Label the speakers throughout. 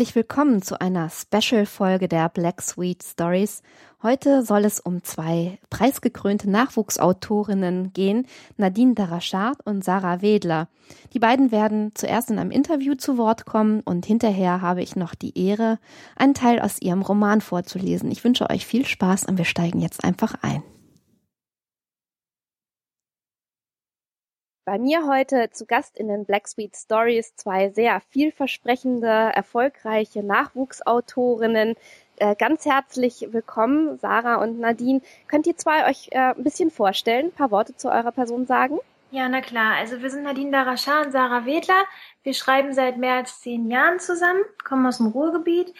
Speaker 1: Herzlich willkommen zu einer Special-Folge der Black Sweet Stories. Heute soll es um zwei preisgekrönte Nachwuchsautorinnen gehen, Nadine Darachard und Sarah Wedler. Die beiden werden zuerst in einem Interview zu Wort kommen und hinterher habe ich noch die Ehre, einen Teil aus ihrem Roman vorzulesen. Ich wünsche euch viel Spaß und wir steigen jetzt einfach ein. Bei mir heute zu Gast in den Black Sweet Stories zwei sehr vielversprechende, erfolgreiche Nachwuchsautorinnen. Äh, ganz herzlich willkommen, Sarah und Nadine. Könnt ihr zwei euch äh, ein bisschen vorstellen, ein paar Worte zu eurer Person sagen?
Speaker 2: Ja, na klar. Also wir sind Nadine Darachar und Sarah Wedler. Wir schreiben seit mehr als zehn Jahren zusammen, kommen aus dem Ruhrgebiet.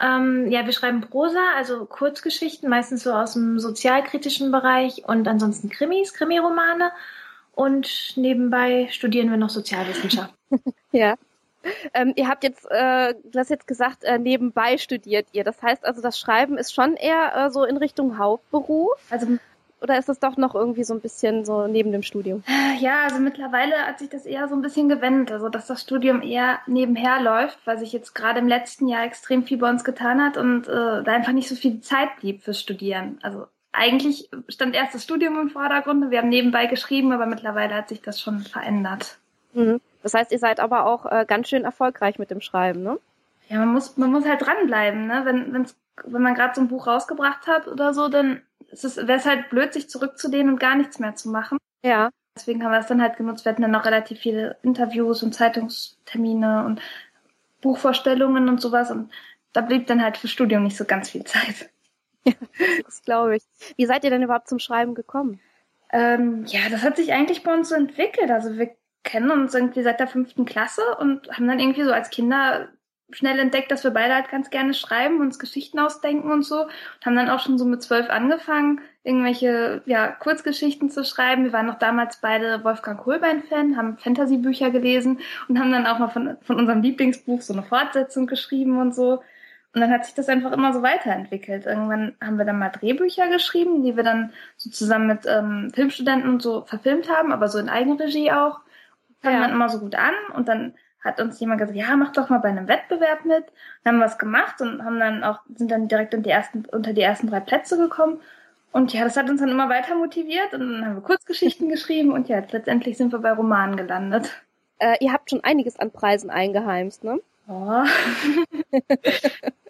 Speaker 2: Ähm, ja, wir schreiben Prosa, also Kurzgeschichten, meistens so aus dem sozialkritischen Bereich und ansonsten Krimis, Krimiromane und nebenbei studieren wir noch Sozialwissenschaft.
Speaker 1: ja. Ähm, ihr habt jetzt, äh, du hast jetzt gesagt, äh, nebenbei studiert ihr. Das heißt also, das Schreiben ist schon eher äh, so in Richtung Hauptberuf? Also oder ist das doch noch irgendwie so ein bisschen so neben dem Studium?
Speaker 2: Ja, also mittlerweile hat sich das eher so ein bisschen gewendet, also dass das Studium eher nebenher läuft, weil sich jetzt gerade im letzten Jahr extrem viel bei uns getan hat und äh, da einfach nicht so viel Zeit blieb fürs Studieren. Also eigentlich stand erst das Studium im Vordergrund. Wir haben nebenbei geschrieben, aber mittlerweile hat sich das schon verändert.
Speaker 1: Mhm. Das heißt, ihr seid aber auch äh, ganz schön erfolgreich mit dem Schreiben, ne?
Speaker 2: Ja, man muss, man muss halt dranbleiben, ne? Wenn, wenn's, wenn man gerade so ein Buch rausgebracht hat oder so, dann wäre es halt blöd, sich zurückzulehnen und gar nichts mehr zu machen.
Speaker 1: Ja.
Speaker 2: Deswegen haben wir es dann halt genutzt. Wir hatten dann noch relativ viele Interviews und Zeitungstermine und Buchvorstellungen und sowas. Und da blieb dann halt für Studium nicht so ganz viel Zeit.
Speaker 1: Ja, das glaube ich. Wie seid ihr denn überhaupt zum Schreiben gekommen?
Speaker 2: Ähm, ja, das hat sich eigentlich bei uns so entwickelt. Also wir kennen uns irgendwie seit der fünften Klasse und haben dann irgendwie so als Kinder schnell entdeckt, dass wir beide halt ganz gerne schreiben, uns Geschichten ausdenken und so. Und haben dann auch schon so mit zwölf angefangen, irgendwelche ja, Kurzgeschichten zu schreiben. Wir waren noch damals beide Wolfgang Kohlbein-Fan, haben Fantasy-Bücher gelesen und haben dann auch mal von, von unserem Lieblingsbuch so eine Fortsetzung geschrieben und so. Und dann hat sich das einfach immer so weiterentwickelt. Irgendwann haben wir dann mal Drehbücher geschrieben, die wir dann so zusammen mit ähm, Filmstudenten und so verfilmt haben, aber so in Eigenregie auch. Fangen ja. dann immer so gut an und dann hat uns jemand gesagt, ja, mach doch mal bei einem Wettbewerb mit. Dann haben wir es gemacht und haben dann auch, sind dann direkt in die ersten, unter die ersten drei Plätze gekommen. Und ja, das hat uns dann immer weiter motiviert und dann haben wir Kurzgeschichten geschrieben und ja, letztendlich sind wir bei Romanen gelandet.
Speaker 1: Äh, ihr habt schon einiges an Preisen eingeheimst, ne? Oh.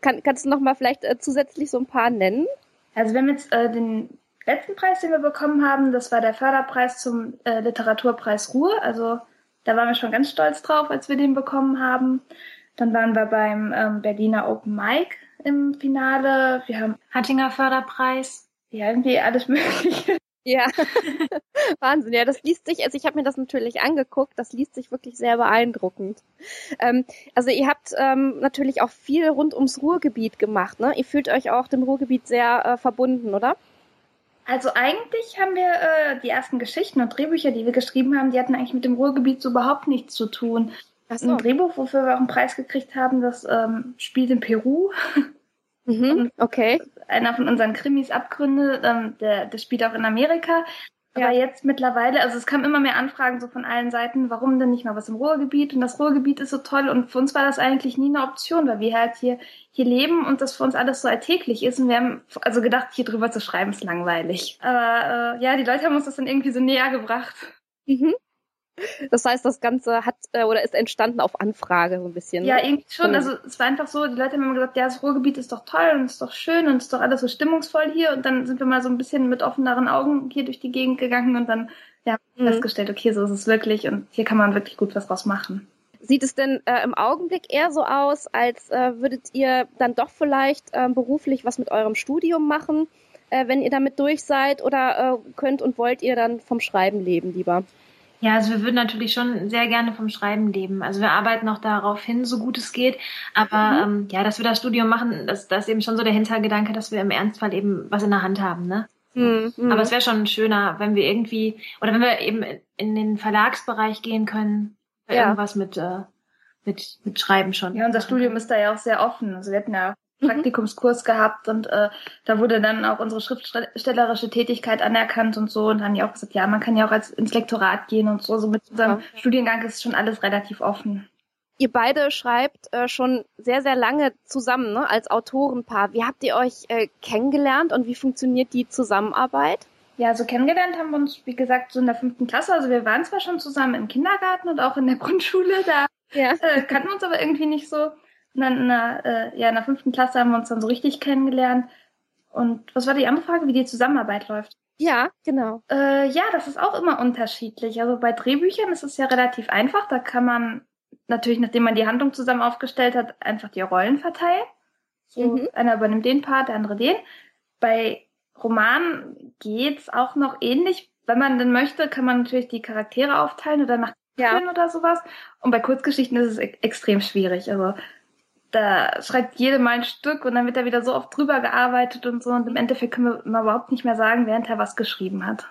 Speaker 1: Kann, kannst du noch mal vielleicht äh, zusätzlich so ein paar nennen?
Speaker 2: Also wir haben jetzt äh, den letzten Preis, den wir bekommen haben, das war der Förderpreis zum äh, Literaturpreis Ruhr. Also da waren wir schon ganz stolz drauf, als wir den bekommen haben. Dann waren wir beim ähm, Berliner Open Mic im Finale. Wir haben Hattinger Förderpreis. Ja, irgendwie alles Mögliche.
Speaker 1: Ja, Wahnsinn. Ja, das liest sich, also ich habe mir das natürlich angeguckt, das liest sich wirklich sehr beeindruckend. Ähm, also ihr habt ähm, natürlich auch viel rund ums Ruhrgebiet gemacht, ne? Ihr fühlt euch auch dem Ruhrgebiet sehr äh, verbunden, oder?
Speaker 2: Also eigentlich haben wir äh, die ersten Geschichten und Drehbücher, die wir geschrieben haben, die hatten eigentlich mit dem Ruhrgebiet so überhaupt nichts zu tun. Ach so. Ein Drehbuch, wofür wir auch einen Preis gekriegt haben, das ähm, spielt in Peru.
Speaker 1: Mhm, okay.
Speaker 2: Einer von unseren Krimis Abgründe, ähm, der, der spielt auch in Amerika. Aber ja. jetzt mittlerweile, also es kamen immer mehr Anfragen so von allen Seiten, warum denn nicht mal was im Ruhrgebiet? Und das Ruhrgebiet ist so toll und für uns war das eigentlich nie eine Option, weil wir halt hier, hier leben und das für uns alles so alltäglich ist und wir haben also gedacht, hier drüber zu schreiben ist langweilig. Aber äh, ja, die Leute haben uns das dann irgendwie so näher gebracht.
Speaker 1: Mhm. Das heißt, das Ganze hat äh, oder ist entstanden auf Anfrage so ein bisschen.
Speaker 2: Ja, irgendwie schon. Also es war einfach so, die Leute haben immer gesagt, ja, das Ruhrgebiet ist doch toll und ist doch schön und ist doch alles so stimmungsvoll hier. Und dann sind wir mal so ein bisschen mit offeneren Augen hier durch die Gegend gegangen und dann ja, mhm. festgestellt, okay, so ist es wirklich und hier kann man wirklich gut was draus machen.
Speaker 1: Sieht es denn äh, im Augenblick eher so aus, als äh, würdet ihr dann doch vielleicht äh, beruflich was mit eurem Studium machen, äh, wenn ihr damit durch seid? Oder äh, könnt und wollt ihr dann vom Schreiben leben lieber?
Speaker 2: Ja, also wir würden natürlich schon sehr gerne vom Schreiben leben. Also wir arbeiten auch darauf hin, so gut es geht. Aber mhm. ähm, ja, dass wir das Studium machen, das, das ist eben schon so der Hintergedanke, dass wir im Ernstfall eben was in der Hand haben, ne? Mhm. Aber es wäre schon schöner, wenn wir irgendwie, oder wenn wir eben in den Verlagsbereich gehen können, ja. irgendwas mit, äh, mit, mit Schreiben schon. Ja, unser Studium ist da ja auch sehr offen. Also wir hatten ja Mhm. Praktikumskurs gehabt und äh, da wurde dann auch unsere schriftstellerische Tätigkeit anerkannt und so und dann ja auch gesagt, ja, man kann ja auch als ins Lektorat gehen und so. So mit unserem ja. Studiengang ist schon alles relativ offen.
Speaker 1: Ihr beide schreibt äh, schon sehr, sehr lange zusammen ne, als Autorenpaar. Wie habt ihr euch äh, kennengelernt und wie funktioniert die Zusammenarbeit?
Speaker 2: Ja, so kennengelernt haben wir uns, wie gesagt, so in der fünften Klasse. Also wir waren zwar schon zusammen im Kindergarten und auch in der Grundschule, da ja. äh, kannten wir uns aber irgendwie nicht so. Und dann in der, äh, ja, in der fünften Klasse haben wir uns dann so richtig kennengelernt. Und was war die andere Frage, wie die Zusammenarbeit läuft?
Speaker 1: Ja, genau.
Speaker 2: Äh, ja, das ist auch immer unterschiedlich. Also bei Drehbüchern ist es ja relativ einfach. Da kann man natürlich, nachdem man die Handlung zusammen aufgestellt hat, einfach die Rollen verteilen. So, mhm. Einer übernimmt den Part, der andere den. Bei Romanen geht's auch noch ähnlich. Wenn man denn möchte, kann man natürlich die Charaktere aufteilen oder nach ja. oder sowas. Und bei Kurzgeschichten ist es e extrem schwierig. Also da schreibt jede mal ein Stück und dann wird da wieder so oft drüber gearbeitet und so. Und im Endeffekt können wir überhaupt nicht mehr sagen, wer hinterher was geschrieben hat.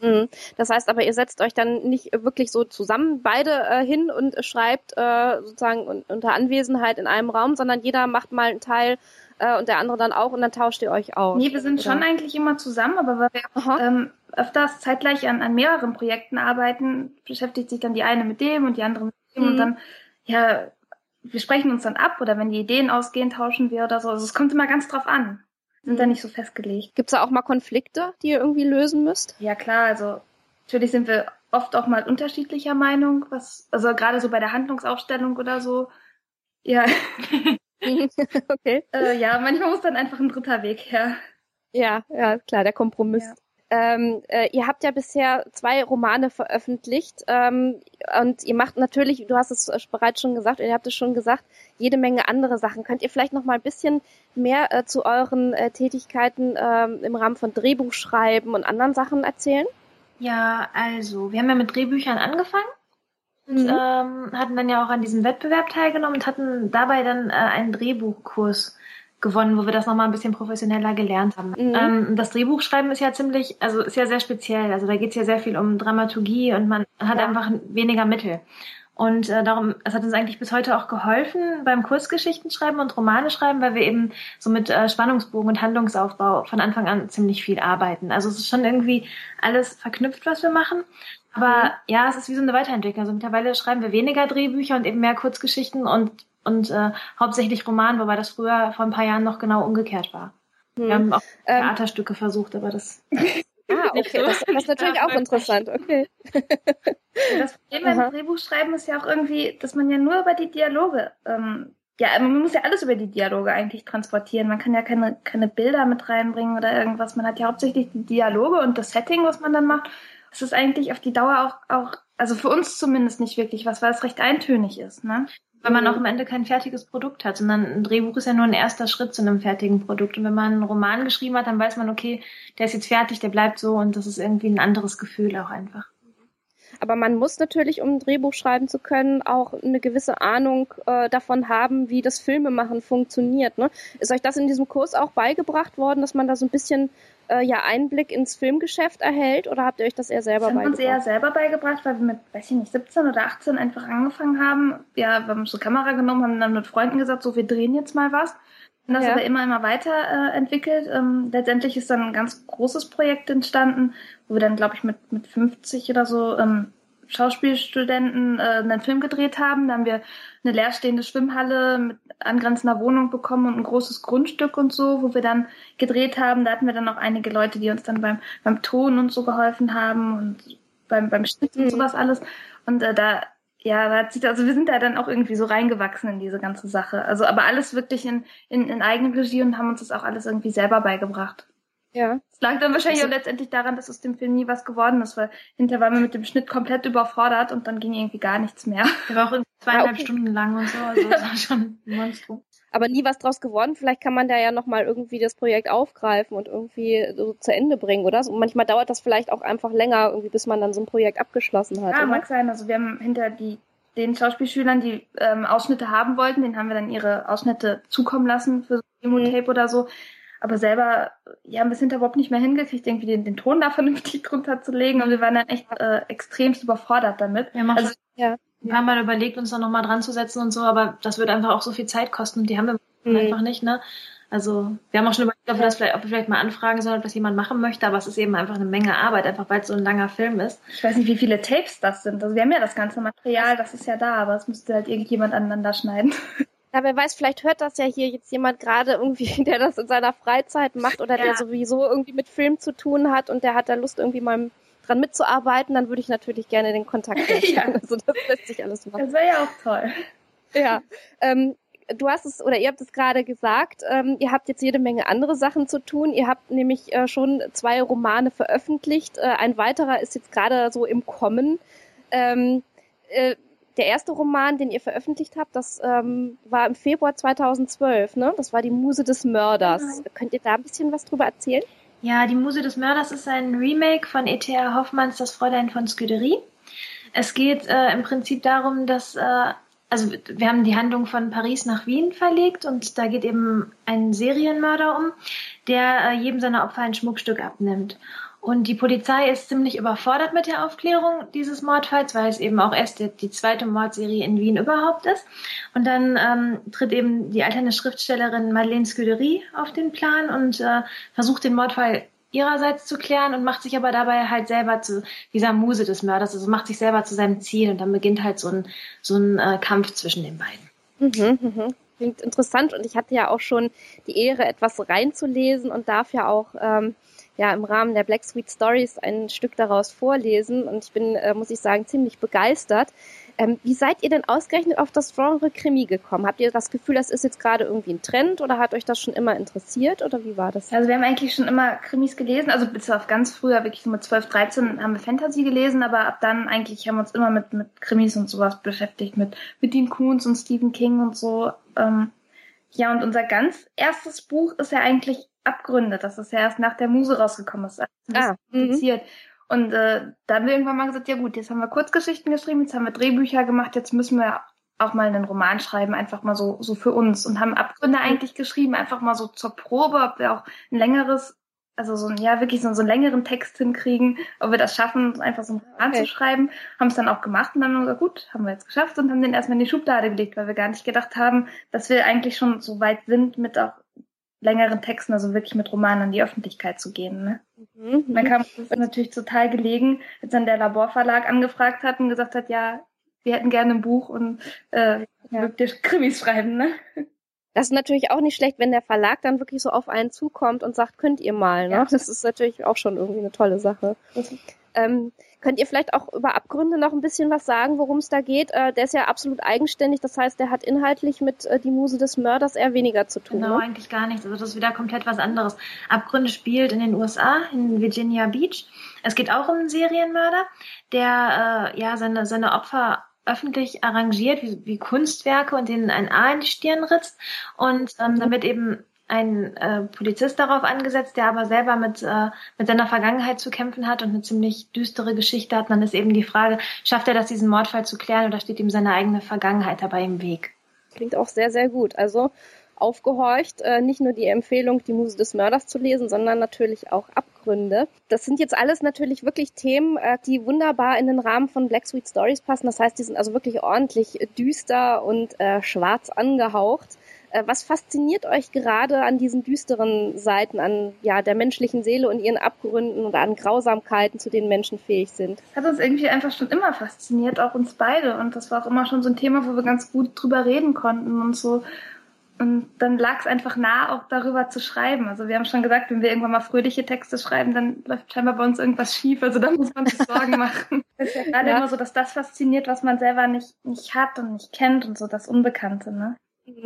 Speaker 1: Mhm. Das heißt aber, ihr setzt euch dann nicht wirklich so zusammen beide äh, hin und schreibt äh, sozusagen unter Anwesenheit in einem Raum, sondern jeder macht mal einen Teil äh, und der andere dann auch und dann tauscht ihr euch aus.
Speaker 2: Nee, wir sind oder? schon eigentlich immer zusammen, aber weil wir ähm, öfters zeitgleich an, an mehreren Projekten arbeiten, beschäftigt sich dann die eine mit dem und die andere mit dem mhm. und dann, ja, wir sprechen uns dann ab oder wenn die Ideen ausgehen, tauschen wir oder so. Also es kommt immer ganz drauf an. Sind mhm. da nicht so festgelegt.
Speaker 1: Gibt es da auch mal Konflikte, die ihr irgendwie lösen müsst?
Speaker 2: Ja klar, also natürlich sind wir oft auch mal unterschiedlicher Meinung, was, also gerade so bei der Handlungsaufstellung oder so. Ja. okay. Äh, ja, manchmal muss dann einfach ein dritter Weg her.
Speaker 1: Ja, ja, klar, der Kompromiss. Ja. Ähm, äh, ihr habt ja bisher zwei Romane veröffentlicht ähm, und ihr macht natürlich, du hast es bereits schon gesagt, ihr habt es schon gesagt, jede Menge andere Sachen. Könnt ihr vielleicht noch mal ein bisschen mehr äh, zu euren äh, Tätigkeiten ähm, im Rahmen von Drehbuchschreiben und anderen Sachen erzählen?
Speaker 3: Ja, also wir haben ja mit Drehbüchern angefangen und mhm. ähm, hatten dann ja auch an diesem Wettbewerb teilgenommen und hatten dabei dann äh, einen Drehbuchkurs gewonnen, wo wir das nochmal ein bisschen professioneller gelernt haben. Mhm. Ähm, das Drehbuchschreiben ist ja ziemlich, also ist ja sehr speziell. Also da geht es ja sehr viel um Dramaturgie und man hat ja. einfach weniger Mittel. Und äh, darum, es hat uns eigentlich bis heute auch geholfen beim Kurzgeschichten schreiben und Romane schreiben, weil wir eben so mit äh, Spannungsbogen und Handlungsaufbau von Anfang an ziemlich viel arbeiten. Also es ist schon irgendwie alles verknüpft, was wir machen. Aber mhm. ja, es ist wie so eine Weiterentwicklung. Also mittlerweile schreiben wir weniger Drehbücher und eben mehr Kurzgeschichten und und äh, hauptsächlich Roman, wobei das früher vor ein paar Jahren noch genau umgekehrt war. Hm. Wir haben auch ähm, Theaterstücke versucht, aber das.
Speaker 1: ah, okay, das, das ist natürlich auch interessant, okay.
Speaker 2: das Problem beim Drehbuchschreiben ist ja auch irgendwie, dass man ja nur über die Dialoge, ähm, ja, man muss ja alles über die Dialoge eigentlich transportieren. Man kann ja keine, keine Bilder mit reinbringen oder irgendwas. Man hat ja hauptsächlich die Dialoge und das Setting, was man dann macht. Es ist eigentlich auf die Dauer auch, auch, also für uns zumindest nicht wirklich was, weil es recht eintönig ist, ne?
Speaker 3: Weil man auch am Ende kein fertiges Produkt hat, sondern ein Drehbuch ist ja nur ein erster Schritt zu einem fertigen Produkt. Und wenn man einen Roman geschrieben hat, dann weiß man, okay, der ist jetzt fertig, der bleibt so und das ist irgendwie ein anderes Gefühl auch einfach.
Speaker 1: Aber man muss natürlich, um ein Drehbuch schreiben zu können, auch eine gewisse Ahnung äh, davon haben, wie das Filmemachen funktioniert. Ne? Ist euch das in diesem Kurs auch beigebracht worden, dass man da so ein bisschen äh, ja Einblick ins Filmgeschäft erhält oder habt ihr euch das eher selber
Speaker 2: das
Speaker 1: beigebracht?
Speaker 2: Das haben uns eher selber beigebracht, weil wir mit, weiß ich nicht, 17 oder 18 einfach angefangen haben. Ja, wir haben so Kamera genommen, haben dann mit Freunden gesagt, so wir drehen jetzt mal was. Und das ja. aber immer, immer weiter äh, entwickelt. Ähm, letztendlich ist dann ein ganz großes Projekt entstanden, wo wir dann, glaube ich, mit, mit 50 oder so ähm, Schauspielstudenten äh, einen Film gedreht haben. Da haben wir eine leerstehende Schwimmhalle mit angrenzender Wohnung bekommen und ein großes Grundstück und so, wo wir dann gedreht haben. Da hatten wir dann auch einige Leute, die uns dann beim, beim Ton und so geholfen haben und beim, beim Schnitt mhm. und sowas alles. Und äh, da, ja, da hat sich, also wir sind da dann auch irgendwie so reingewachsen in diese ganze Sache. Also aber alles wirklich in, in, in Eigenregie und haben uns das auch alles irgendwie selber beigebracht. Ja. Es lag dann wahrscheinlich also, auch letztendlich daran, dass aus dem Film nie was geworden ist, weil hinterher waren wir mit dem Schnitt komplett überfordert und dann ging irgendwie gar nichts mehr.
Speaker 3: Der war auch irgendwie zweieinhalb okay. Stunden lang und so, also das war schon ein Monstrum.
Speaker 1: Aber nie was draus geworden. Vielleicht kann man da ja nochmal irgendwie das Projekt aufgreifen und irgendwie so zu Ende bringen, oder? Und manchmal dauert das vielleicht auch einfach länger, irgendwie, bis man dann so ein Projekt abgeschlossen hat.
Speaker 2: Ja,
Speaker 1: oder?
Speaker 2: mag sein. Also wir haben hinter die den Schauspielschülern, die ähm, Ausschnitte haben wollten, den haben wir dann ihre Ausschnitte zukommen lassen für so Demo-Tape mhm. oder so aber selber, ja, haben wir es hinterher überhaupt nicht mehr hingekriegt, irgendwie den, den Ton da vernünftig drunter zu legen und wir waren dann echt äh, extremst überfordert damit.
Speaker 3: Ja, also, ja. Wir haben mal überlegt, uns da nochmal dran zu setzen und so, aber das würde einfach auch so viel Zeit kosten. Die haben wir mhm. einfach nicht, ne? Also wir haben auch schon überlegt, ob wir das vielleicht, ob wir vielleicht mal anfragen sollen, ob das jemand machen möchte, aber es ist eben einfach eine Menge Arbeit, einfach weil es so ein langer Film ist.
Speaker 2: Ich weiß nicht, wie viele Tapes das sind. Also wir haben ja das ganze Material, das ist ja da, aber es müsste halt irgendjemand aneinander schneiden.
Speaker 1: Ja, wer weiß, vielleicht hört das ja hier jetzt jemand gerade irgendwie, der das in seiner Freizeit macht oder ja. der sowieso irgendwie mit Film zu tun hat und der hat da Lust, irgendwie mal dran mitzuarbeiten, dann würde ich natürlich gerne den Kontakt herstellen. ja. Also das lässt sich alles machen.
Speaker 2: Das wäre ja auch toll.
Speaker 1: Ja. Ähm, du hast es oder ihr habt es gerade gesagt, ähm, ihr habt jetzt jede Menge andere Sachen zu tun. Ihr habt nämlich äh, schon zwei Romane veröffentlicht. Äh, ein weiterer ist jetzt gerade so im Kommen. Ähm, äh, der erste Roman, den ihr veröffentlicht habt, das ähm, war im Februar 2012, ne? Das war die Muse des Mörders. Mhm. Könnt ihr da ein bisschen was drüber erzählen?
Speaker 3: Ja, die Muse des Mörders ist ein Remake von E.T.A. Hoffmanns Das Fräulein von Scuderie. Es geht äh, im Prinzip darum, dass äh, also wir haben die Handlung von Paris nach Wien verlegt und da geht eben ein Serienmörder um, der äh, jedem seiner Opfer ein Schmuckstück abnimmt. Und die Polizei ist ziemlich überfordert mit der Aufklärung dieses Mordfalls, weil es eben auch erst die, die zweite Mordserie in Wien überhaupt ist. Und dann ähm, tritt eben die alterne Schriftstellerin Madeleine Scuderie auf den Plan und äh, versucht den Mordfall ihrerseits zu klären und macht sich aber dabei halt selber zu dieser Muse des Mörders, also macht sich selber zu seinem Ziel und dann beginnt halt so ein, so ein äh, Kampf zwischen den beiden.
Speaker 1: Mhm, mhm. Klingt interessant und ich hatte ja auch schon die Ehre, etwas reinzulesen und darf ja auch ähm, ja im Rahmen der Black Sweet Stories ein Stück daraus vorlesen und ich bin, äh, muss ich sagen, ziemlich begeistert. Ähm, wie seid ihr denn ausgerechnet auf das Genre Krimi gekommen? Habt ihr das Gefühl, das ist jetzt gerade irgendwie ein Trend oder hat euch das schon immer interessiert oder wie war das?
Speaker 2: Also wir haben eigentlich schon immer Krimis gelesen, also bis auf ganz früher, wirklich so mit 12, 13 haben wir Fantasy gelesen, aber ab dann eigentlich haben wir uns immer mit, mit Krimis und sowas beschäftigt, mit, mit Dean Koons und Stephen King und so. Ähm, ja, und unser ganz erstes Buch ist ja eigentlich Abgründe. Das ist ja erst nach der Muse rausgekommen. Das ist ah, mhm. kompliziert. Und äh, da haben wir irgendwann mal gesagt, ja gut, jetzt haben wir Kurzgeschichten geschrieben, jetzt haben wir Drehbücher gemacht, jetzt müssen wir auch mal einen Roman schreiben, einfach mal so, so für uns und haben Abgründe eigentlich geschrieben, einfach mal so zur Probe, ob wir auch ein längeres, also so ein, ja, wirklich so, so einen längeren Text hinkriegen, ob wir das schaffen, einfach so einen Roman okay. zu schreiben, haben es dann auch gemacht und dann haben wir gesagt, gut, haben wir jetzt geschafft und haben den erstmal in die Schublade gelegt, weil wir gar nicht gedacht haben, dass wir eigentlich schon so weit sind mit auch längeren Texten, also wirklich mit Romanen an die Öffentlichkeit zu gehen. Ne? Mhm. Dann kam es natürlich total gelegen, als dann der Laborverlag angefragt hat und gesagt hat, ja, wir hätten gerne ein Buch und äh, ja. Krimis schreiben. Ne?
Speaker 1: Das ist natürlich auch nicht schlecht, wenn der Verlag dann wirklich so auf einen zukommt und sagt, könnt ihr mal. Ne? Ja. Das ist natürlich auch schon irgendwie eine tolle Sache. Ähm, Könnt ihr vielleicht auch über Abgründe noch ein bisschen was sagen, worum es da geht? Äh, der ist ja absolut eigenständig, das heißt, der hat inhaltlich mit äh, die Muse des Mörders eher weniger zu tun.
Speaker 3: Genau,
Speaker 1: ne?
Speaker 3: eigentlich gar nichts. Also das ist wieder komplett was anderes. Abgründe spielt in den USA, in Virginia Beach. Es geht auch um einen Serienmörder, der äh, ja seine, seine Opfer öffentlich arrangiert, wie, wie Kunstwerke und denen ein A in die Stirn ritzt und ähm, damit eben ein äh, Polizist darauf angesetzt, der aber selber mit, äh, mit seiner Vergangenheit zu kämpfen hat und eine ziemlich düstere Geschichte hat. dann ist eben die Frage, schafft er das, diesen Mordfall zu klären oder steht ihm seine eigene Vergangenheit dabei im Weg?
Speaker 1: Klingt auch sehr, sehr gut. Also aufgehorcht, äh, nicht nur die Empfehlung, die Muse des Mörders zu lesen, sondern natürlich auch Abgründe. Das sind jetzt alles natürlich wirklich Themen, äh, die wunderbar in den Rahmen von Black Sweet Stories passen. Das heißt, die sind also wirklich ordentlich düster und äh, schwarz angehaucht. Äh, was fasziniert euch gerade an diesen düsteren Seiten, an ja, der menschlichen Seele und ihren Abgründen oder an Grausamkeiten, zu denen Menschen fähig sind?
Speaker 2: Hat uns irgendwie einfach schon immer fasziniert, auch uns beide. Und das war auch immer schon so ein Thema, wo wir ganz gut drüber reden konnten und so. Und dann lag es einfach nah, auch darüber zu schreiben. Also wir haben schon gesagt, wenn wir irgendwann mal fröhliche Texte schreiben, dann läuft scheinbar bei uns irgendwas schief. Also da muss man sich Sorgen machen. Es ist ja gerade ja. immer so, dass das fasziniert, was man selber nicht, nicht hat und nicht kennt und so das Unbekannte, ne?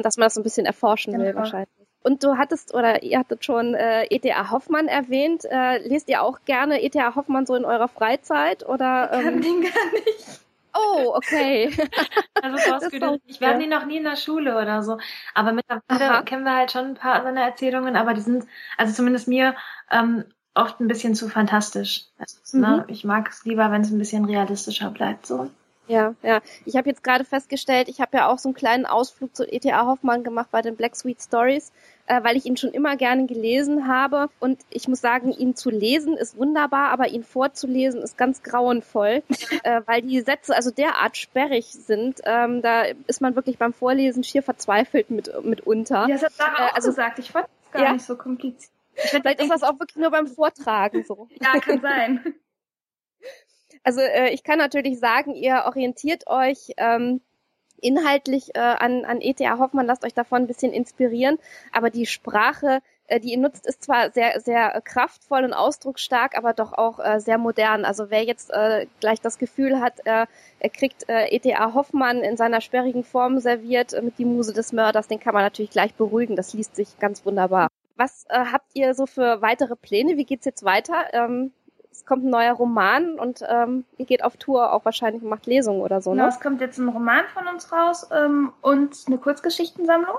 Speaker 1: Dass man das so ein bisschen erforschen will genau. wahrscheinlich. Und du hattest oder ihr hattet schon äh, E.T.A. Hoffmann erwähnt. Äh, lest ihr auch gerne E.T.A. Hoffmann so in eurer Freizeit oder?
Speaker 2: Ähm... Ich kann den gar nicht.
Speaker 1: Oh, okay.
Speaker 3: also ausgedacht. Ich war nie noch nie in der Schule oder so. Aber mittlerweile kennen wir halt schon ein paar seiner Erzählungen, aber die sind, also zumindest mir, ähm, oft ein bisschen zu fantastisch. Also, ne, mhm. ne, ich mag es lieber, wenn es ein bisschen realistischer bleibt so.
Speaker 1: Ja, ja. Ich habe jetzt gerade festgestellt, ich habe ja auch so einen kleinen Ausflug zu ETA Hoffmann gemacht bei den Black Sweet Stories. äh, weil ich ihn schon immer gerne gelesen habe. Und ich muss sagen, ihn zu lesen ist wunderbar, aber ihn vorzulesen ist ganz grauenvoll, äh, weil die Sätze also derart sperrig sind. Ähm, da ist man wirklich beim Vorlesen schier verzweifelt mit mitunter.
Speaker 2: Ja, das hat Sarah auch also, gesagt. Ich fand es gar ja. nicht so kompliziert.
Speaker 1: Vielleicht ist das auch wirklich nur beim Vortragen so.
Speaker 2: ja, kann sein.
Speaker 1: Also äh, ich kann natürlich sagen, ihr orientiert euch ähm, inhaltlich äh, an, an E.T.A. Hoffmann, lasst euch davon ein bisschen inspirieren, aber die Sprache, äh, die ihr nutzt, ist zwar sehr, sehr kraftvoll und ausdrucksstark, aber doch auch äh, sehr modern. Also wer jetzt äh, gleich das Gefühl hat, äh, er kriegt äh, E.T.A. Hoffmann in seiner sperrigen Form serviert äh, mit die Muse des Mörders, den kann man natürlich gleich beruhigen. Das liest sich ganz wunderbar. Was äh, habt ihr so für weitere Pläne? Wie geht's jetzt weiter? Ähm, es kommt ein neuer Roman und ähm, ihr geht auf Tour auch wahrscheinlich und macht Lesungen oder so, ne?
Speaker 2: Genau, es kommt jetzt ein Roman von uns raus ähm, und eine Kurzgeschichtensammlung.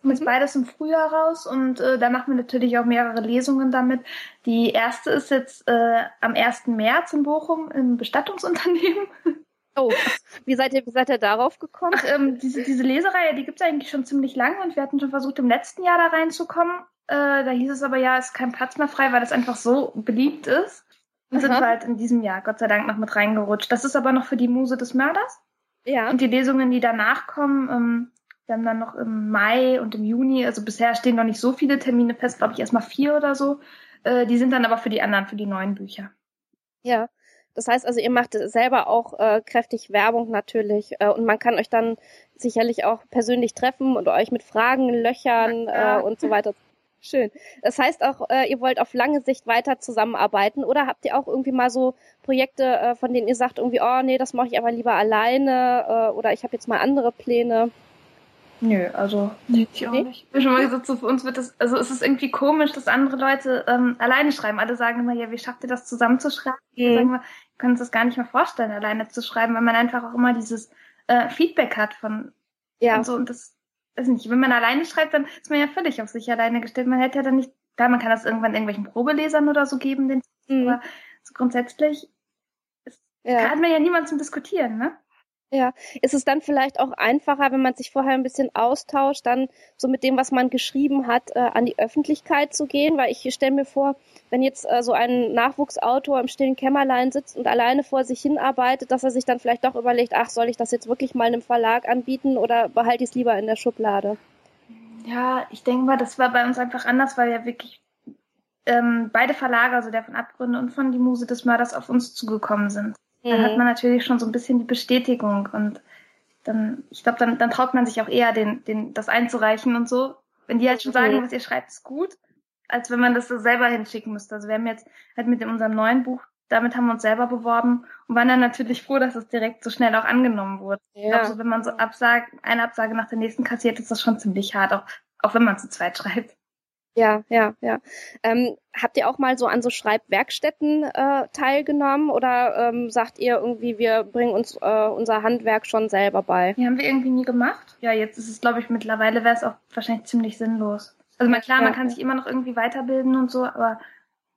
Speaker 2: Kommt jetzt mhm. beides im Frühjahr raus und äh, da machen wir natürlich auch mehrere Lesungen damit. Die erste ist jetzt äh, am 1. März in Bochum im Bestattungsunternehmen.
Speaker 1: Oh, wie seid ihr, wie seid ihr darauf gekommen?
Speaker 2: Ach, ähm, diese, diese Lesereihe, die gibt's eigentlich schon ziemlich lange und wir hatten schon versucht, im letzten Jahr da reinzukommen. Äh, da hieß es aber ja, ist kein Platz mehr frei, weil das einfach so beliebt ist. Und sind wir halt in diesem Jahr, Gott sei Dank, noch mit reingerutscht. Das ist aber noch für die Muse des Mörders.
Speaker 1: Ja.
Speaker 2: Und die Lesungen, die danach kommen, ähm, wir haben dann noch im Mai und im Juni, also bisher stehen noch nicht so viele Termine fest, glaube ich, erstmal vier oder so. Äh, die sind dann aber für die anderen, für die neuen Bücher.
Speaker 1: Ja. Das heißt also, ihr macht selber auch äh, kräftig Werbung natürlich äh, und man kann euch dann sicherlich auch persönlich treffen und euch mit Fragen löchern ja. äh, und so weiter Schön. Das heißt auch, äh, ihr wollt auf lange Sicht weiter zusammenarbeiten oder habt ihr auch irgendwie mal so Projekte, äh, von denen ihr sagt irgendwie, oh nee, das mache ich aber lieber alleine äh, oder ich habe jetzt mal andere Pläne?
Speaker 2: Nö, also nee, ich auch nee? nicht. Ich bin schon mal gesagt, so für uns wird das, also es ist irgendwie komisch, dass andere Leute ähm, alleine schreiben. Alle sagen immer, ja, wie schafft ihr das zusammenzuschreiben? Mhm. Sagen wir, wir können uns das gar nicht mehr vorstellen, alleine zu schreiben, weil man einfach auch immer dieses äh, Feedback hat von ja. und so und das weiß nicht, wenn man alleine schreibt, dann ist man ja völlig auf sich alleine gestellt. Man hätte ja dann nicht, klar, man kann das irgendwann irgendwelchen Probelesern oder so geben, den mhm. aber so grundsätzlich ist, ja. hat man ja niemand zum Diskutieren, ne?
Speaker 1: Ja, ist es dann vielleicht auch einfacher, wenn man sich vorher ein bisschen austauscht, dann so mit dem, was man geschrieben hat, äh, an die Öffentlichkeit zu gehen? Weil ich stelle mir vor, wenn jetzt äh, so ein Nachwuchsautor im stillen Kämmerlein sitzt und alleine vor sich hinarbeitet, dass er sich dann vielleicht doch überlegt, ach, soll ich das jetzt wirklich mal einem Verlag anbieten oder behalte ich es lieber in der Schublade?
Speaker 2: Ja, ich denke mal, das war bei uns einfach anders, weil ja wirklich ähm, beide Verlage, also der von Abgründe und von Die Muse des Mörders, auf uns zugekommen sind. Dann hat mhm. man natürlich schon so ein bisschen die Bestätigung und dann, ich glaube, dann, dann traut man sich auch eher, den, den, das einzureichen und so. Wenn die halt schon sagen, mhm. was ihr schreibt, ist gut, als wenn man das so selber hinschicken müsste. Also wir haben jetzt halt mit unserem neuen Buch, damit haben wir uns selber beworben und waren dann natürlich froh, dass es direkt so schnell auch angenommen wurde. Ja. Ich glaube, so, wenn man so Absage, eine Absage nach der nächsten kassiert, ist das schon ziemlich hart, auch, auch wenn man zu zweit schreibt.
Speaker 1: Ja, ja, ja. Ähm, habt ihr auch mal so an so Schreibwerkstätten äh, teilgenommen oder ähm, sagt ihr irgendwie, wir bringen uns äh, unser Handwerk schon selber bei?
Speaker 2: Die haben wir irgendwie nie gemacht. Ja, jetzt ist es, glaube ich, mittlerweile wäre es auch wahrscheinlich ziemlich sinnlos. Also mal klar, ja, man kann sich immer noch irgendwie weiterbilden und so, aber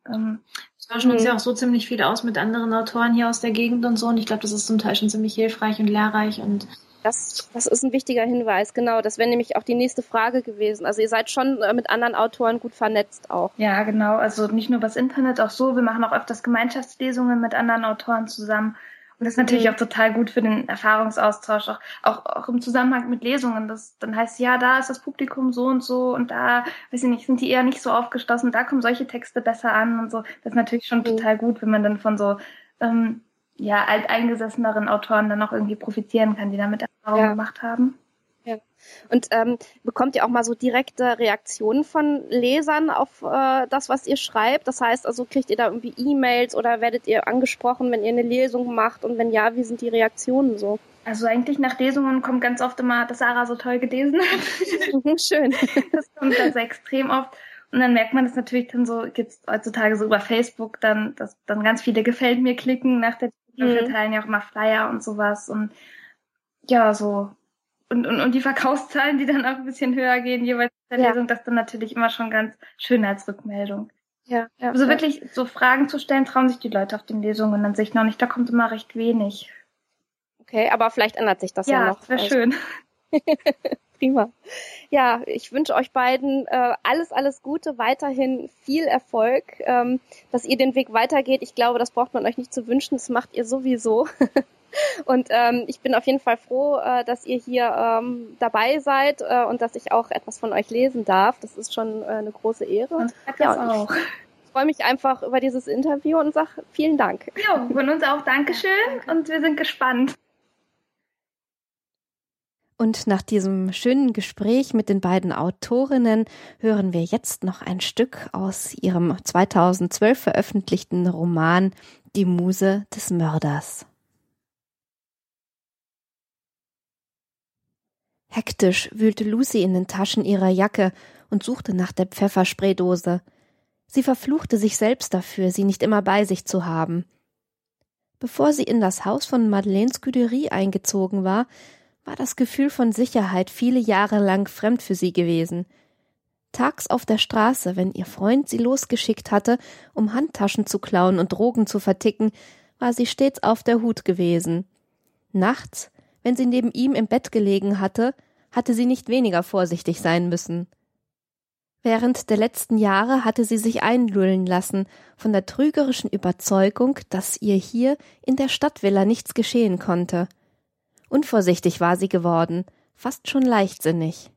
Speaker 3: ähm, wir tauschen uns ja auch so ziemlich viel aus mit anderen Autoren hier aus der Gegend und so und ich glaube, das ist zum Teil schon ziemlich hilfreich und lehrreich und
Speaker 1: das, das ist ein wichtiger Hinweis, genau. Das wäre nämlich auch die nächste Frage gewesen. Also ihr seid schon äh, mit anderen Autoren gut vernetzt auch.
Speaker 2: Ja, genau. Also nicht nur übers Internet, auch so. Wir machen auch öfters Gemeinschaftslesungen mit anderen Autoren zusammen. Und das ist natürlich mhm. auch total gut für den Erfahrungsaustausch, auch, auch, auch im Zusammenhang mit Lesungen. Das dann heißt, ja, da ist das Publikum so und so und da, weiß ich nicht, sind die eher nicht so aufgeschlossen, da kommen solche Texte besser an und so. Das ist natürlich schon mhm. total gut, wenn man dann von so ähm, ja, alteingesesseneren Autoren dann auch irgendwie profitieren kann, die damit Erfahrung ja. gemacht haben.
Speaker 1: Ja. Und ähm, bekommt ihr auch mal so direkte Reaktionen von Lesern auf äh, das, was ihr schreibt? Das heißt, also kriegt ihr da irgendwie E-Mails oder werdet ihr angesprochen, wenn ihr eine Lesung macht? Und wenn ja, wie sind die Reaktionen so?
Speaker 2: Also eigentlich nach Lesungen kommt ganz oft immer, dass Sarah so toll gelesen hat.
Speaker 1: Mhm, schön.
Speaker 2: Das kommt also extrem oft. Und dann merkt man das natürlich dann so, gibt's heutzutage so über Facebook dann, dass dann ganz viele gefällt mir klicken nach der Mhm. Wir teilen ja auch mal Flyer und sowas und ja, so. Und, und, und die Verkaufszahlen, die dann auch ein bisschen höher gehen, jeweils in der ja. Lesung, das dann natürlich immer schon ganz schön als Rückmeldung.
Speaker 1: Ja, ja.
Speaker 2: Also wirklich so Fragen zu stellen, trauen sich die Leute auf den Lesungen an sich noch nicht. Da kommt immer recht wenig.
Speaker 1: Okay, aber vielleicht ändert sich das ja, ja noch.
Speaker 2: Ja, wäre also. schön.
Speaker 4: Prima. Ja, ich wünsche euch beiden äh, alles, alles Gute, weiterhin viel Erfolg, ähm, dass ihr den Weg weitergeht. Ich glaube, das braucht man euch nicht zu wünschen, das macht ihr sowieso. und ähm, ich bin auf jeden Fall froh, äh, dass ihr hier ähm, dabei seid äh, und dass ich auch etwas von euch lesen darf. Das ist schon äh, eine große Ehre. Und
Speaker 2: ja, und auch.
Speaker 4: Ich freue mich einfach über dieses Interview und sage vielen Dank.
Speaker 2: Ja, von uns auch Dankeschön und wir sind gespannt.
Speaker 4: Und nach diesem schönen Gespräch mit den beiden Autorinnen hören wir jetzt noch ein Stück aus ihrem 2012 veröffentlichten Roman Die Muse des Mörders. Hektisch wühlte Lucy in den Taschen ihrer Jacke und suchte nach der Pfefferspraydose. Sie verfluchte sich selbst dafür, sie nicht immer bei sich zu haben. Bevor sie in das Haus von Madeleines Scuderie eingezogen war, war das Gefühl von Sicherheit viele Jahre lang fremd für sie gewesen. Tags auf der Straße, wenn ihr Freund sie losgeschickt hatte, um Handtaschen zu klauen und Drogen zu verticken, war sie stets auf der Hut gewesen. Nachts, wenn sie neben ihm im Bett gelegen hatte, hatte sie nicht weniger vorsichtig sein müssen. Während der letzten Jahre hatte sie sich einlullen lassen von der trügerischen Überzeugung, dass ihr hier in der Stadtvilla nichts geschehen konnte – Unvorsichtig war sie geworden, fast schon leichtsinnig.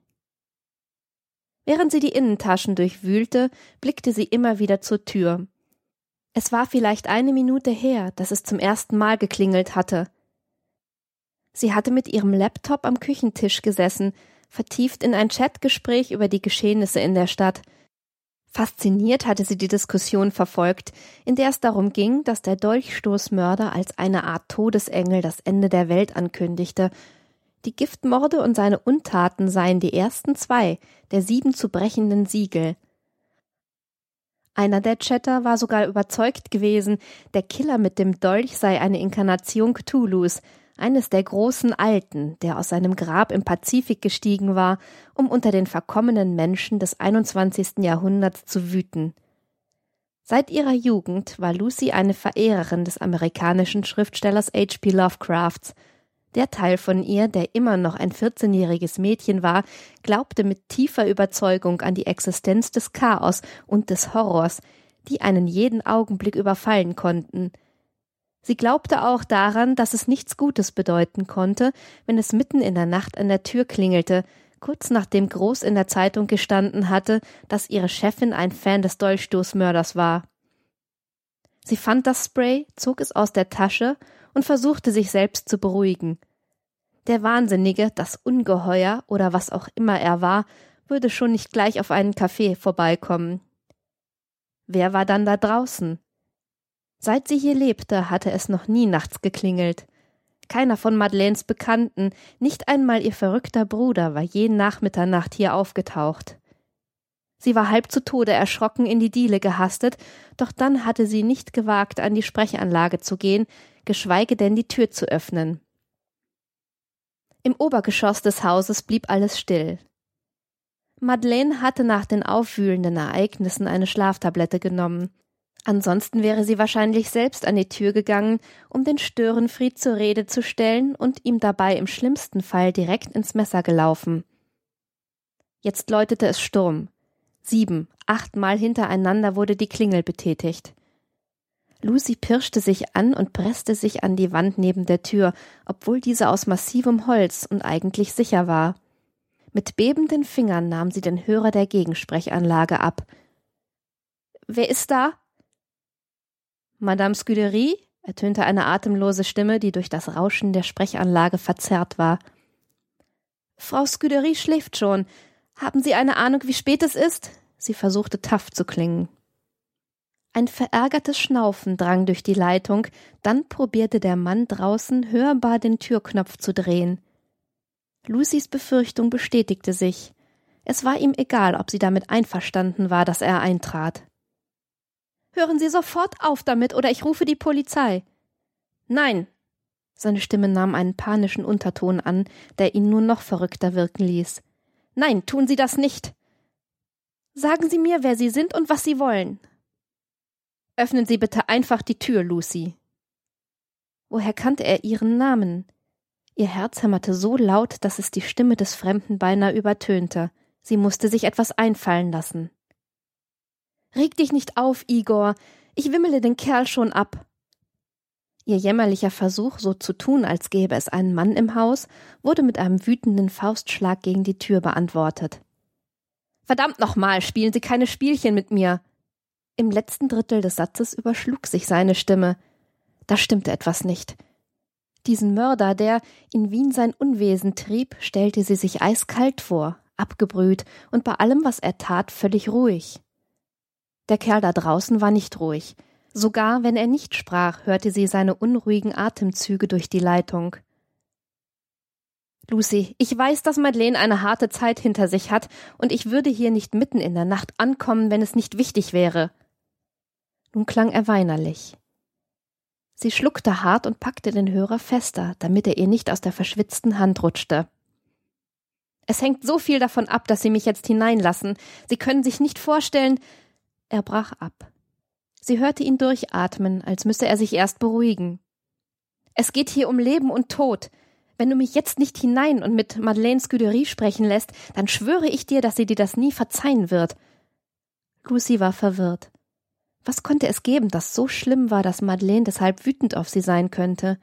Speaker 4: Während sie die Innentaschen durchwühlte, blickte sie immer wieder zur Tür. Es war vielleicht eine Minute her, dass es zum ersten Mal geklingelt hatte. Sie hatte mit ihrem Laptop am Küchentisch gesessen, vertieft in ein Chatgespräch über die Geschehnisse in der Stadt, Fasziniert hatte sie die Diskussion verfolgt, in der es darum ging, dass der Dolchstoßmörder als eine Art Todesengel das Ende der Welt ankündigte. Die Giftmorde und seine Untaten seien die ersten zwei der sieben zu brechenden Siegel. Einer der Chatter war sogar überzeugt gewesen, der Killer mit dem Dolch sei eine Inkarnation Cthulhus, eines der großen Alten, der aus seinem Grab im Pazifik gestiegen war, um unter den verkommenen Menschen des 21. Jahrhunderts zu wüten. Seit ihrer Jugend war Lucy eine Verehrerin des amerikanischen Schriftstellers H.P. Lovecrafts. Der Teil von ihr, der immer noch ein 14-jähriges Mädchen war, glaubte mit tiefer Überzeugung an die Existenz des Chaos und des Horrors, die einen jeden Augenblick überfallen konnten – Sie glaubte auch daran, dass es nichts Gutes bedeuten konnte, wenn es mitten in der Nacht an der Tür klingelte, kurz nachdem groß in der Zeitung gestanden hatte, dass ihre Chefin ein Fan des Dolchstoßmörders war. Sie fand das Spray, zog es aus der Tasche und versuchte sich selbst zu beruhigen. Der Wahnsinnige, das Ungeheuer oder was auch immer er war, würde schon nicht gleich auf einen Kaffee vorbeikommen. Wer war dann da draußen? Seit sie hier lebte, hatte es noch nie nachts geklingelt. Keiner von Madeleines Bekannten, nicht einmal ihr verrückter Bruder, war je nach Mitternacht hier aufgetaucht. Sie war halb zu Tode erschrocken in die Diele gehastet, doch dann hatte sie nicht gewagt, an die Sprechanlage zu gehen, geschweige denn die Tür zu öffnen. Im Obergeschoss des Hauses blieb alles still. Madeleine hatte nach den aufwühlenden Ereignissen eine Schlaftablette genommen. Ansonsten wäre sie wahrscheinlich selbst an die Tür gegangen, um den Störenfried zur Rede zu stellen und ihm dabei im schlimmsten Fall direkt ins Messer gelaufen. Jetzt läutete es Sturm. Sieben, achtmal hintereinander wurde die Klingel betätigt. Lucy pirschte sich an und presste sich an die Wand neben der Tür, obwohl diese aus massivem Holz und eigentlich sicher war. Mit bebenden Fingern nahm sie den Hörer der Gegensprechanlage ab. Wer ist da? Madame Scuderie? ertönte eine atemlose Stimme, die durch das Rauschen der Sprechanlage verzerrt war. Frau Scuderie schläft schon. Haben Sie eine Ahnung, wie spät es ist? Sie versuchte taff zu klingen. Ein verärgertes Schnaufen drang durch die Leitung, dann probierte der Mann draußen hörbar den Türknopf zu drehen. Lucys Befürchtung bestätigte sich. Es war ihm egal, ob sie damit einverstanden war, dass er eintrat. Hören Sie sofort auf damit, oder ich rufe die Polizei. Nein. Seine Stimme nahm einen panischen Unterton an, der ihn nur noch verrückter wirken ließ. Nein, tun Sie das nicht. Sagen Sie mir, wer Sie sind und was Sie wollen. Öffnen Sie bitte einfach die Tür, Lucy. Woher kannte er ihren Namen? Ihr Herz hämmerte so laut, dass es die Stimme des Fremden beinahe übertönte. Sie musste sich etwas einfallen lassen. Reg dich nicht auf, Igor. Ich wimmele den Kerl schon ab. Ihr jämmerlicher Versuch, so zu tun, als gäbe es einen Mann im Haus, wurde mit einem wütenden Faustschlag gegen die Tür beantwortet. Verdammt nochmal, spielen Sie keine Spielchen mit mir. Im letzten Drittel des Satzes überschlug sich seine Stimme. Da stimmte etwas nicht. Diesen Mörder, der in Wien sein Unwesen trieb, stellte sie sich eiskalt vor, abgebrüht und bei allem, was er tat, völlig ruhig. Der Kerl da draußen war nicht ruhig. Sogar wenn er nicht sprach, hörte sie seine unruhigen Atemzüge durch die Leitung. Lucy, ich weiß, dass Madeleine eine harte Zeit hinter sich hat, und ich würde hier nicht mitten in der Nacht ankommen, wenn es nicht wichtig wäre. Nun klang er weinerlich. Sie schluckte hart und packte den Hörer fester, damit er ihr nicht aus der verschwitzten Hand rutschte. Es hängt so viel davon ab, dass Sie mich jetzt hineinlassen. Sie können sich nicht vorstellen. Er brach ab. Sie hörte ihn durchatmen, als müsse er sich erst beruhigen. Es geht hier um Leben und Tod. Wenn du mich jetzt nicht hinein und mit Madeleine Scuderie sprechen lässt, dann schwöre ich dir, dass sie dir das nie verzeihen wird. Lucy war verwirrt. Was konnte es geben, das so schlimm war, dass Madeleine deshalb wütend auf sie sein könnte?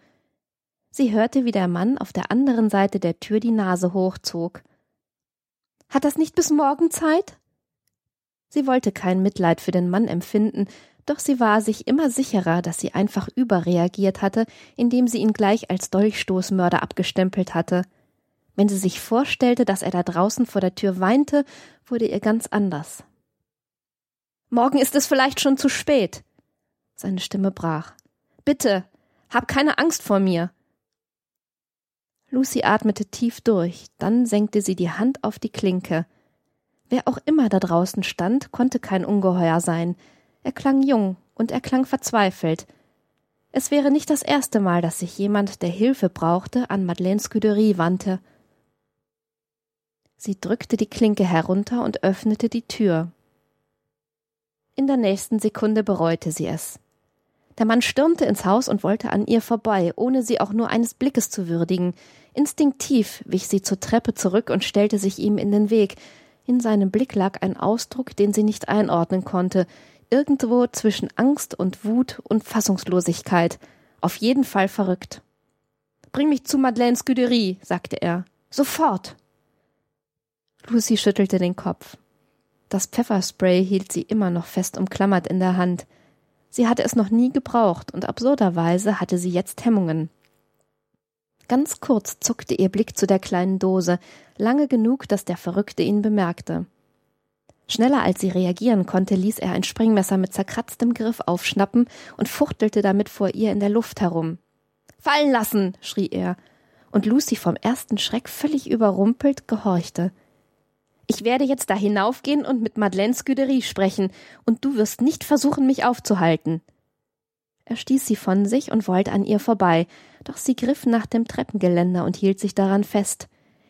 Speaker 4: Sie hörte, wie der Mann auf der anderen Seite der Tür die Nase hochzog. Hat das nicht bis morgen Zeit? Sie wollte kein Mitleid für den Mann empfinden, doch sie war sich immer sicherer, dass sie einfach überreagiert hatte, indem sie ihn gleich als Dolchstoßmörder abgestempelt hatte. Wenn sie sich vorstellte, dass er da draußen vor der Tür weinte, wurde ihr ganz anders. Morgen ist es vielleicht schon zu spät. Seine Stimme brach. Bitte, hab keine Angst vor mir. Lucy atmete tief durch, dann senkte sie die Hand auf die Klinke. Wer auch immer da draußen stand, konnte kein Ungeheuer sein. Er klang jung und er klang verzweifelt. Es wäre nicht das erste Mal, dass sich jemand, der Hilfe brauchte, an Madeleines Scuderie wandte. Sie drückte die Klinke herunter und öffnete die Tür. In der nächsten Sekunde bereute sie es. Der Mann stürmte ins Haus und wollte an ihr vorbei, ohne sie auch nur eines Blickes zu würdigen. Instinktiv wich sie zur Treppe zurück und stellte sich ihm in den Weg. In seinem Blick lag ein Ausdruck, den sie nicht einordnen konnte, irgendwo zwischen Angst und Wut und Fassungslosigkeit. Auf jeden Fall verrückt. Bring mich zu Madeleines Scuderie, sagte er. Sofort. Lucy schüttelte den Kopf. Das Pfefferspray hielt sie immer noch fest umklammert in der Hand. Sie hatte es noch nie gebraucht, und absurderweise hatte sie jetzt Hemmungen. Ganz kurz zuckte ihr Blick zu der kleinen Dose, lange genug, dass der Verrückte ihn bemerkte. Schneller als sie reagieren konnte, ließ er ein Springmesser mit zerkratztem Griff aufschnappen und fuchtelte damit vor ihr in der Luft herum. Fallen lassen! schrie er, und Lucy vom ersten Schreck völlig überrumpelt gehorchte. Ich werde jetzt da hinaufgehen und mit Madeleine Scuderie sprechen, und du wirst nicht versuchen, mich aufzuhalten. Er stieß sie von sich und wollte an ihr vorbei, doch sie griff nach dem Treppengeländer und hielt sich daran fest.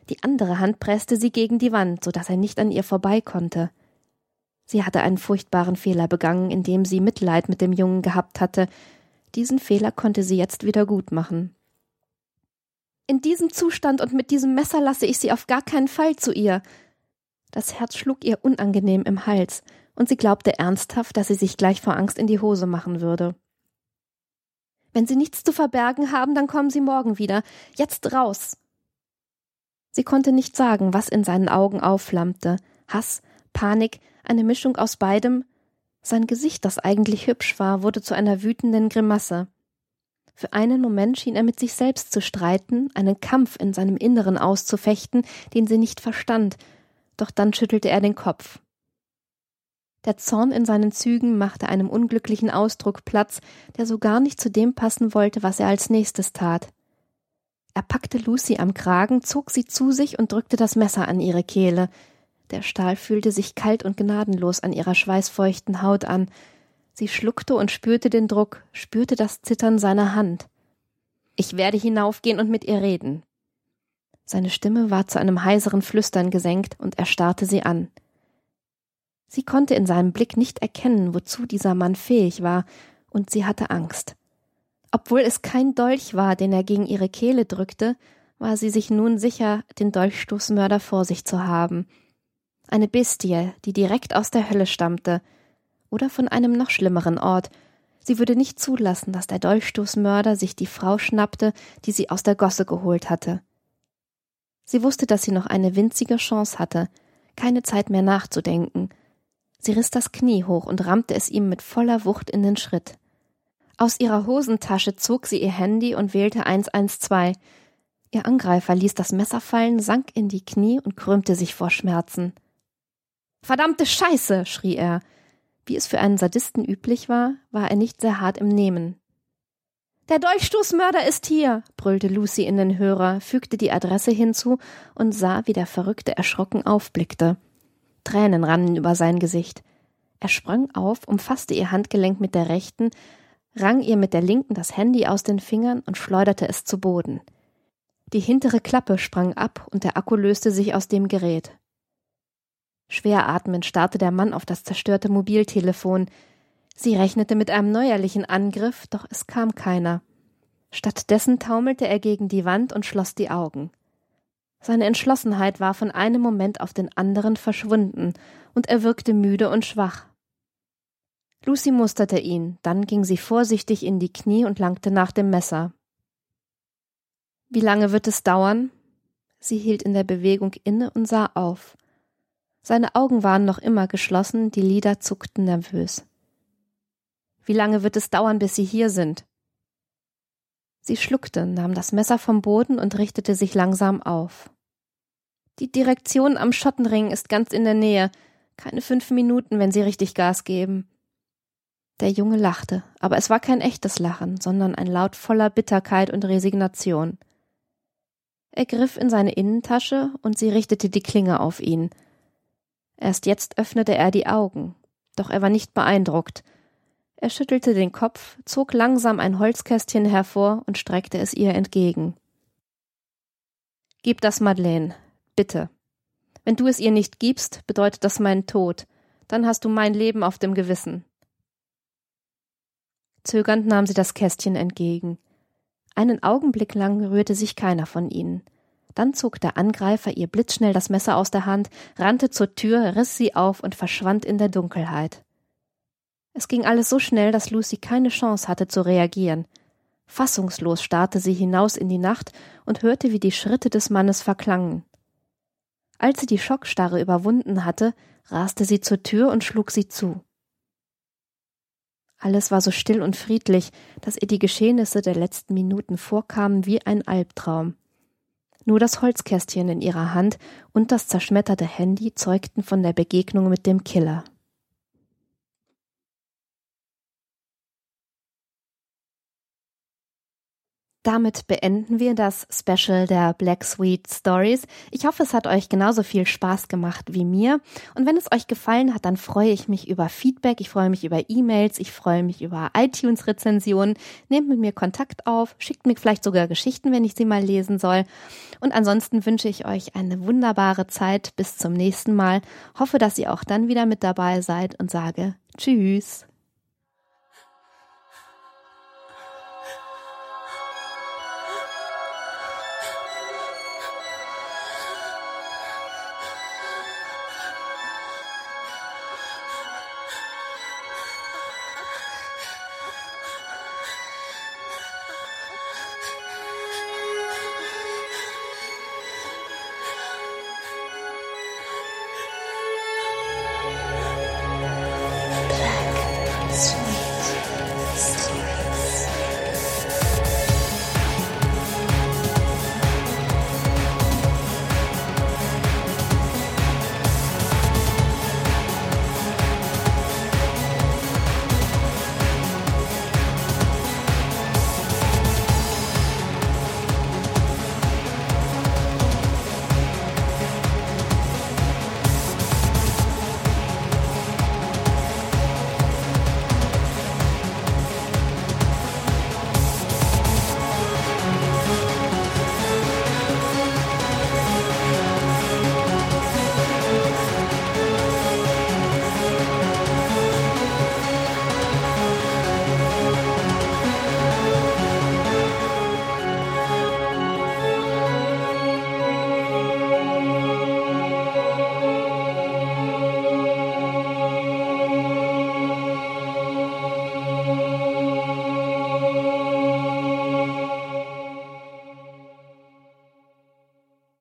Speaker 4: Die andere Hand presste sie gegen die Wand, so dass er nicht an ihr vorbei konnte. Sie hatte einen furchtbaren Fehler begangen, indem sie Mitleid mit dem Jungen gehabt hatte. Diesen Fehler konnte sie jetzt wieder gut machen. In diesem Zustand und mit diesem Messer lasse ich sie auf gar keinen Fall zu ihr, das Herz schlug ihr unangenehm im Hals, und sie glaubte ernsthaft, dass sie sich gleich vor Angst in die Hose machen würde. Wenn Sie nichts zu verbergen haben, dann kommen Sie morgen wieder. Jetzt raus. Sie konnte nicht sagen, was in seinen Augen aufflammte. Hass, Panik, eine Mischung aus beidem. Sein Gesicht, das eigentlich hübsch war, wurde zu einer wütenden Grimasse. Für einen Moment schien er mit sich selbst zu streiten, einen Kampf in seinem Inneren auszufechten, den sie nicht verstand, doch dann schüttelte er den Kopf. Der Zorn in seinen Zügen machte einem unglücklichen Ausdruck Platz, der so gar nicht zu dem passen wollte, was er als nächstes tat. Er packte Lucy am Kragen, zog sie zu sich und drückte das Messer an ihre Kehle. Der Stahl fühlte sich kalt und gnadenlos an ihrer schweißfeuchten Haut an. Sie schluckte und spürte den Druck, spürte das Zittern seiner Hand. Ich werde hinaufgehen und mit ihr reden. Seine Stimme war zu einem heiseren Flüstern gesenkt, und er starrte sie an. Sie konnte in seinem Blick nicht erkennen, wozu dieser Mann fähig war, und sie hatte Angst. Obwohl es kein Dolch war, den er gegen ihre Kehle drückte, war sie sich nun sicher, den Dolchstoßmörder vor sich zu haben. Eine Bestie, die direkt aus der Hölle stammte, oder von einem noch schlimmeren Ort. Sie würde nicht zulassen, dass der Dolchstoßmörder sich die Frau schnappte, die sie aus der Gosse geholt hatte. Sie wusste, dass sie noch eine winzige Chance hatte, keine Zeit mehr nachzudenken. Sie riss das Knie hoch und rammte es ihm mit voller Wucht in den Schritt. Aus ihrer Hosentasche zog sie ihr Handy und wählte 112. Ihr Angreifer ließ das Messer fallen, sank in die Knie und krümmte sich vor Schmerzen. Verdammte Scheiße, schrie er. Wie es für einen Sadisten üblich war, war er nicht sehr hart im Nehmen. Der Dolchstoßmörder ist hier, brüllte Lucy in den Hörer, fügte die Adresse hinzu und sah, wie der Verrückte erschrocken aufblickte. Tränen rannen über sein Gesicht. Er sprang auf, umfasste ihr Handgelenk mit der rechten, rang ihr mit der linken das Handy aus den Fingern und schleuderte es zu Boden. Die hintere Klappe sprang ab und der Akku löste sich aus dem Gerät. Schwer atmend starrte der Mann auf das zerstörte Mobiltelefon. Sie rechnete mit einem neuerlichen Angriff, doch es kam keiner. Stattdessen taumelte er gegen die Wand und schloss die Augen. Seine Entschlossenheit war von einem Moment auf den anderen verschwunden, und er wirkte müde und schwach. Lucy musterte ihn, dann ging sie vorsichtig in die Knie und langte nach dem Messer. Wie lange wird es dauern? Sie hielt in der Bewegung inne und sah auf. Seine Augen waren noch immer geschlossen, die Lider zuckten nervös. Wie lange wird es dauern, bis Sie hier sind? Sie schluckte, nahm das Messer vom Boden und richtete sich langsam auf. Die Direktion am Schottenring ist ganz in der Nähe. Keine fünf Minuten, wenn Sie richtig Gas geben. Der Junge lachte, aber es war kein echtes Lachen, sondern ein Laut voller Bitterkeit und Resignation. Er griff in seine Innentasche und sie richtete die Klinge auf ihn. Erst jetzt öffnete er die Augen, doch er war nicht beeindruckt. Er schüttelte den Kopf, zog langsam ein Holzkästchen hervor und streckte es ihr entgegen. Gib das Madeleine, bitte. Wenn du es ihr nicht gibst, bedeutet das meinen Tod. Dann hast du mein Leben auf dem Gewissen. Zögernd nahm sie das Kästchen entgegen. Einen Augenblick lang rührte sich keiner von ihnen. Dann zog der Angreifer ihr blitzschnell das Messer aus der Hand, rannte zur Tür, riss sie auf und verschwand in der Dunkelheit. Es ging alles so schnell, dass Lucy keine Chance hatte zu reagieren. Fassungslos starrte sie hinaus in die Nacht und hörte, wie die Schritte des Mannes verklangen. Als sie die Schockstarre überwunden hatte, raste sie zur Tür und schlug sie zu. Alles war so still und friedlich, dass ihr die Geschehnisse der letzten Minuten vorkamen wie ein Albtraum. Nur das Holzkästchen in ihrer Hand und das zerschmetterte Handy zeugten von der Begegnung mit dem Killer. Damit beenden wir das Special der Black Sweet Stories. Ich hoffe, es hat euch genauso viel Spaß gemacht wie mir. Und wenn es euch gefallen hat, dann freue ich mich über Feedback. Ich freue mich über E-Mails. Ich freue mich über iTunes-Rezensionen. Nehmt mit mir Kontakt auf. Schickt mir vielleicht sogar Geschichten, wenn ich sie mal lesen soll. Und ansonsten wünsche ich euch eine wunderbare Zeit. Bis zum nächsten Mal. Hoffe, dass ihr auch dann wieder mit dabei seid und sage Tschüss.